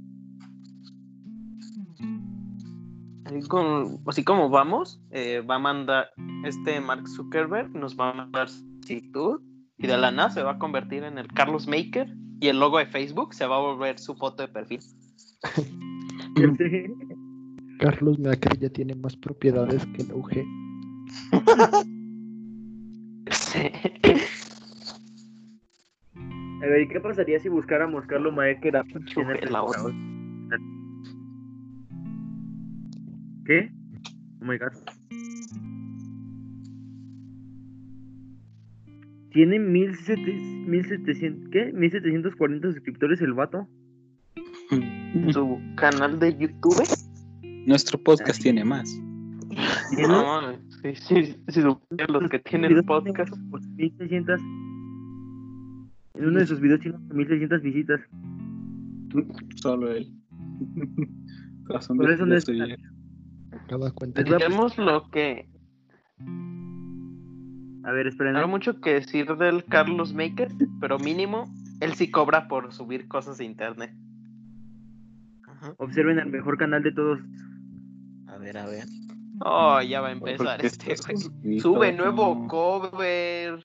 Speaker 2: Con- así como vamos, eh, va a mandar, este Mark Zuckerberg nos va a mandar solicitud y de la nada se va a convertir en el Carlos Maker y el logo de Facebook se va a volver su foto de perfil.
Speaker 6: Carlos Meaker ya tiene más propiedades que la UG.
Speaker 3: A ver, ¿y qué pasaría si buscáramos Carlos?
Speaker 2: Chupe la otra.
Speaker 3: ¿Qué? Oh my god. Tiene 1700, 1700, ¿qué? 1740 suscriptores el vato.
Speaker 2: Su canal de YouTube.
Speaker 4: Nuestro podcast tiene más.
Speaker 3: ¿Tiene?
Speaker 2: No, sí, sí, si supieran los que tienen
Speaker 3: Videos
Speaker 2: podcast.
Speaker 3: tiene como 1600. En uno de sus videos tiene 1600 visitas.
Speaker 4: Solo él. Razón
Speaker 3: Por
Speaker 4: de
Speaker 3: eso no es-.
Speaker 2: Digamos lo que.
Speaker 3: A ver, esperen.
Speaker 2: No hay mucho que decir del Carlos Maker, pero mínimo, él sí cobra por subir cosas a internet. Ajá.
Speaker 3: Observen el mejor canal de todos.
Speaker 5: A ver, a ver.
Speaker 2: Oh, ya va a empezar este, güey. Sube nuevo
Speaker 4: no.
Speaker 2: cover.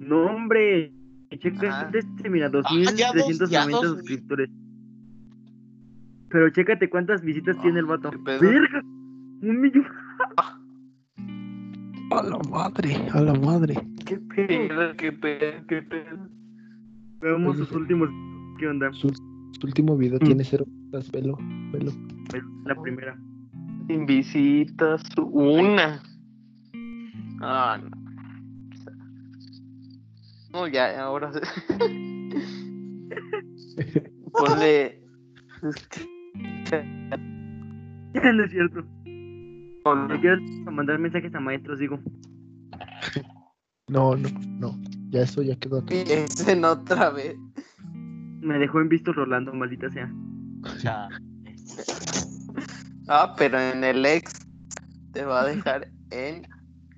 Speaker 3: No, hombre. Checa
Speaker 2: Ajá.
Speaker 3: este, mira,
Speaker 5: Ah, ya dos- ya
Speaker 3: 2390
Speaker 5: dos-
Speaker 3: suscriptores. Pero chécate cuántas visitas tiene el vato.
Speaker 2: qué pedo.
Speaker 3: ¡Verga! Un millón.
Speaker 6: A la madre, a la madre.
Speaker 2: Qué pedo, qué pedo, qué pedo.
Speaker 3: Veamos sus últimos. ¿Qué onda?
Speaker 6: Su, su último video
Speaker 3: Mm.
Speaker 6: tiene cero. Vistas, Velo, velo.
Speaker 3: La primera.
Speaker 2: Sin visitas, una. Ah, no. No, ya, ahora. Ponle.
Speaker 3: no es cierto. Quiero mandar mensajes a maestros, digo.
Speaker 6: No, no, no. Ya eso ya quedó aquí.
Speaker 2: Piensen otra vez.
Speaker 3: Me dejó en visto Rolando, maldita sea.
Speaker 5: Ya.
Speaker 2: Ah, pero en el ex te va a dejar en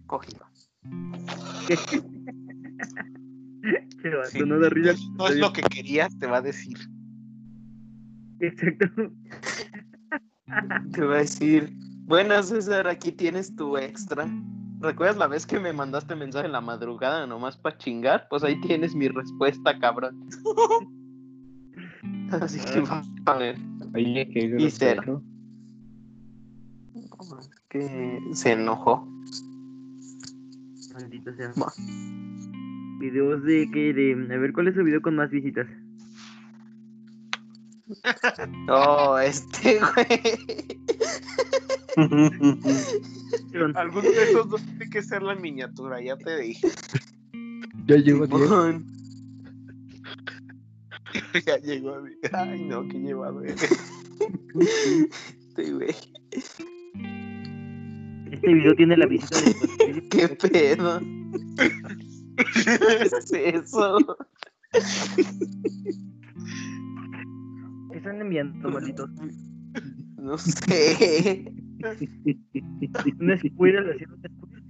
Speaker 2: cogido.
Speaker 3: Qué
Speaker 5: Sí.
Speaker 3: no risa.
Speaker 5: No es lo que querías, te va a decir.
Speaker 3: Exacto.
Speaker 2: Te va a decir, bueno César, aquí tienes tu extra. ¿Recuerdas la vez que me mandaste mensaje en la madrugada nomás para chingar? Pues ahí tienes mi respuesta, cabrón. Así que va a poner
Speaker 4: Oye, qué
Speaker 2: Y cero. que se enojó.
Speaker 3: Maldita sea.
Speaker 2: Ma.
Speaker 3: Videos de que de. A ver, ¿cuál es el video con más visitas?
Speaker 2: Oh, este güey.
Speaker 5: Alguno de esos dos tiene que ser la miniatura, ya te dije.
Speaker 6: Ya llegó a 10.
Speaker 5: Ya llegó a mí. Ay, no, que llevado eres.
Speaker 2: Este güey.
Speaker 3: Este video tiene la visita de.
Speaker 2: ¿Qué pedo? ¿Qué es eso?
Speaker 3: ¿Qué están enviando, malditos?
Speaker 2: No sé.
Speaker 3: Un squirrel haciendo un squirrel.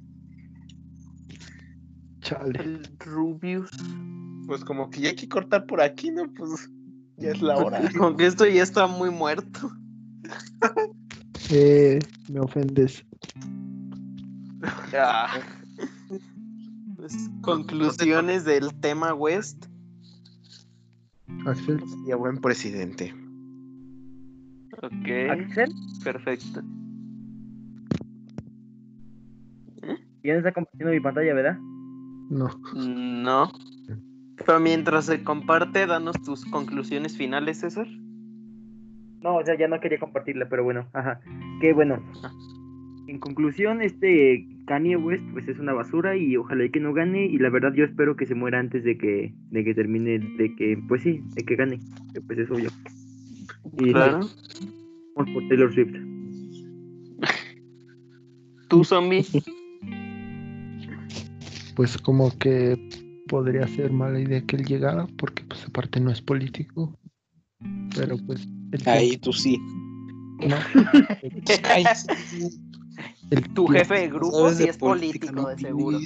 Speaker 6: Chale.
Speaker 2: El Rubius.
Speaker 5: Pues como que ya hay que cortar por aquí, ¿no? Pues ya es la hora.
Speaker 2: Como que esto ya está muy muerto.
Speaker 6: Eh, me ofendes.
Speaker 2: Ya. Pues, conclusiones del tema West.
Speaker 6: Axel.
Speaker 5: Sería buen presidente.
Speaker 2: Ok,
Speaker 3: Axel,
Speaker 2: perfecto.
Speaker 3: ya no está compartiendo mi pantalla, ¿verdad?
Speaker 6: No.
Speaker 2: No. Pero mientras se comparte, danos tus conclusiones finales, César.
Speaker 3: No, o sea, ya no quería compartirla, pero bueno, ajá. Que bueno. En conclusión, este Kanye West pues es una basura y ojalá y que no gane y la verdad yo espero que se muera antes de que de que termine de que pues sí, de que gane, que pues es obvio. Y
Speaker 2: Claro.
Speaker 3: vamos por Taylor Swift.
Speaker 2: Tú, zombie.
Speaker 6: Pues como que podría ser mala idea que él llegara, porque pues aparte no es político. Pero pues el
Speaker 5: Ahí tú sí.
Speaker 6: no, el
Speaker 2: Tu
Speaker 6: tiempo-
Speaker 2: jefe de grupo sí
Speaker 5: de
Speaker 2: es político,
Speaker 5: ¿no,
Speaker 2: de seguro.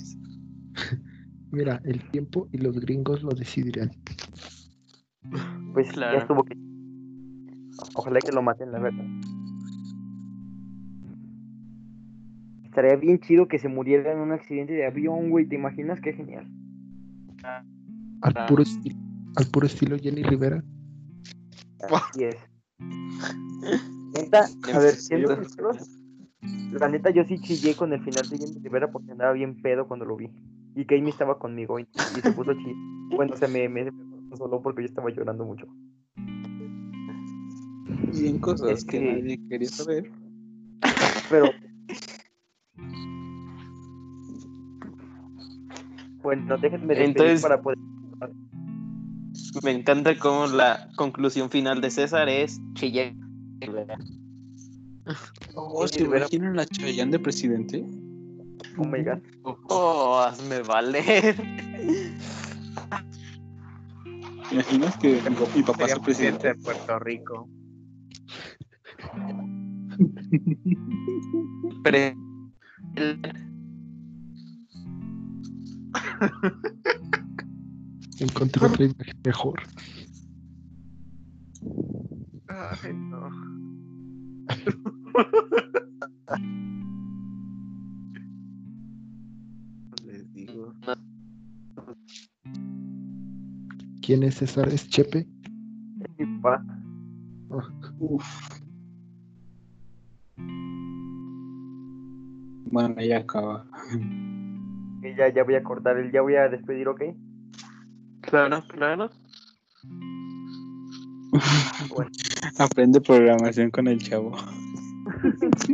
Speaker 6: Mira, el tiempo y los gringos lo decidirán.
Speaker 3: Pues
Speaker 2: Claro.
Speaker 3: ya estuvo que ojalá que lo maten, la verdad. Estaría bien chido que se muriera en un accidente de avión, güey, ¿te imaginas? Qué genial.
Speaker 6: Al
Speaker 2: Ah.
Speaker 6: puro, esti- al puro estilo Jenny Rivera.
Speaker 3: Así es. Neta, a ver, sinceros, La neta, yo sí chillé con el final de Jenny Rivera porque andaba bien pedo cuando lo vi. Y que Amy estaba conmigo y, y se puso chillar. Bueno, se me, me, me consoló porque yo estaba llorando mucho.
Speaker 4: Bien cosas
Speaker 3: Es
Speaker 4: que
Speaker 3: que-
Speaker 4: nadie quería saber.
Speaker 3: Pero. Bueno, déjenme
Speaker 2: Entonces-
Speaker 3: para poder.
Speaker 2: Me encanta cómo la conclusión final de César es chillé.
Speaker 4: Oh, ¿se imaginan la Chayanne de presidente?
Speaker 3: Oh my god.
Speaker 2: Oh, hazme valer.
Speaker 4: ¿Te imaginas que mi papá sea
Speaker 5: presidente
Speaker 4: presidente?
Speaker 5: de Puerto Rico.
Speaker 2: Pre-
Speaker 6: Encontré otra imagen mejor.
Speaker 5: Ay, no. Les digo.
Speaker 6: ¿Quién es César? ¿Es Chepe?
Speaker 3: Mi papá.
Speaker 4: Uf. Bueno, ya acaba.
Speaker 3: Que ya, ya voy a cortar el, ya voy a despedir, ¿ok?
Speaker 2: Claro, claro.
Speaker 4: Aprende programación con el chavo.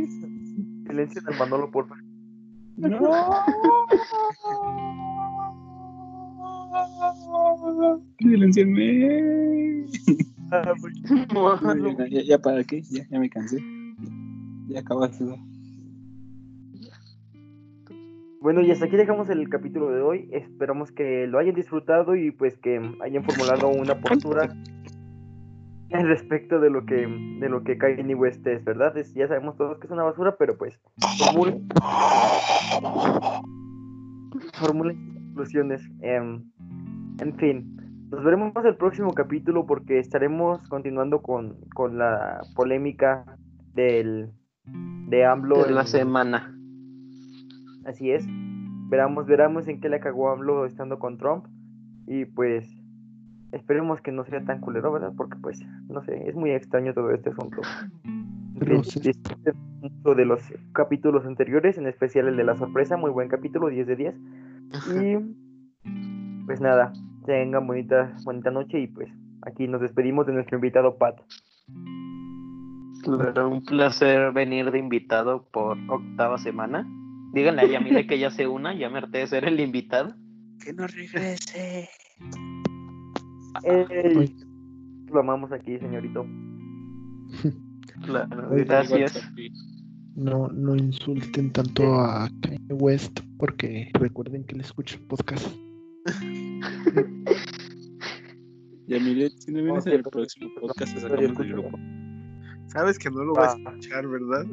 Speaker 3: Silencio del Manolo, por favor.
Speaker 4: No. Silencienme. Ya, ya, ya para qué, ya, ya me cansé. Ya acabaste. ¿No?
Speaker 3: Bueno, y hasta aquí dejamos el capítulo de hoy. Esperamos que lo hayan disfrutado y pues que hayan formulado una postura al respecto de lo que de lo que Kanye West es, ¿verdad? Es- ya sabemos todos que es una basura, pero pues formulen formulen conclusiones. Em, en fin, nos veremos el próximo capítulo porque estaremos continuando con, con la polémica del de AMLO
Speaker 2: De la
Speaker 3: en-
Speaker 2: semana.
Speaker 3: Así es. Veramos, veramos en qué le cagó AMLO estando con Trump. Y pues esperemos que no sea tan culero, ¿verdad? Porque pues, no sé, es muy extraño todo este asunto.
Speaker 6: Pero
Speaker 3: de los capítulos anteriores, en especial el de la sorpresa, muy buen capítulo, 10 de 10. Y pues nada, tengan bonita, bonita noche y pues aquí nos despedimos de nuestro invitado Pat.
Speaker 2: Claro, un placer venir de invitado por octava semana. Díganle a Yamile que ya se una, ya me harté de ser el invitado.
Speaker 5: Que no regrese.
Speaker 3: Ey, lo amamos aquí, señorito.
Speaker 2: Claro,
Speaker 6: Oye,
Speaker 2: gracias.
Speaker 6: No, no insulten tanto a Kanye West porque recuerden que le escucho podcast.
Speaker 4: Ya mire, si no vienes en el próximo podcast, sacamos del grupo.
Speaker 5: Sabes que no lo vas a
Speaker 3: Ah.
Speaker 5: escuchar, ¿verdad?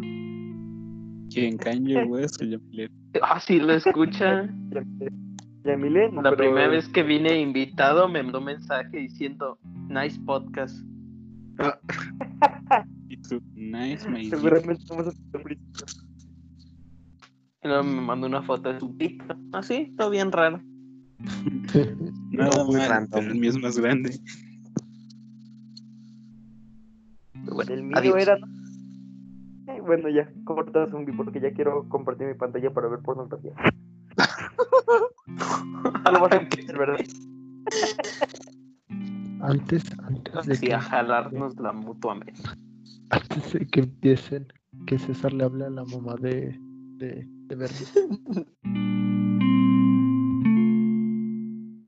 Speaker 4: ¿Quién? Kanye West o Yamilet?
Speaker 2: Ah, sí, lo escucha.
Speaker 3: Yamile, no,
Speaker 2: La
Speaker 3: pero-
Speaker 2: primera vez que vine invitado me mandó un mensaje diciendo, nice podcast.
Speaker 4: Y tú, nice, G.
Speaker 3: Seguramente vamos a
Speaker 2: luego me mandó una foto de su pito. Así, todo bien raro.
Speaker 4: Nada
Speaker 5: No, muy
Speaker 4: mal,
Speaker 5: random.
Speaker 4: pero el mío es más grande.
Speaker 2: Bueno,
Speaker 3: El mío
Speaker 2: adiós.
Speaker 3: era. Bueno, ya, corta zombie porque ya quiero compartir mi pantalla para ver pornografía. No lo vas a entender, ¿verdad?
Speaker 6: Antes, antes de, que,
Speaker 2: a jalarnos la mutuamente.
Speaker 6: antes de que empiecen, que César le hable a la mamá de, de, de.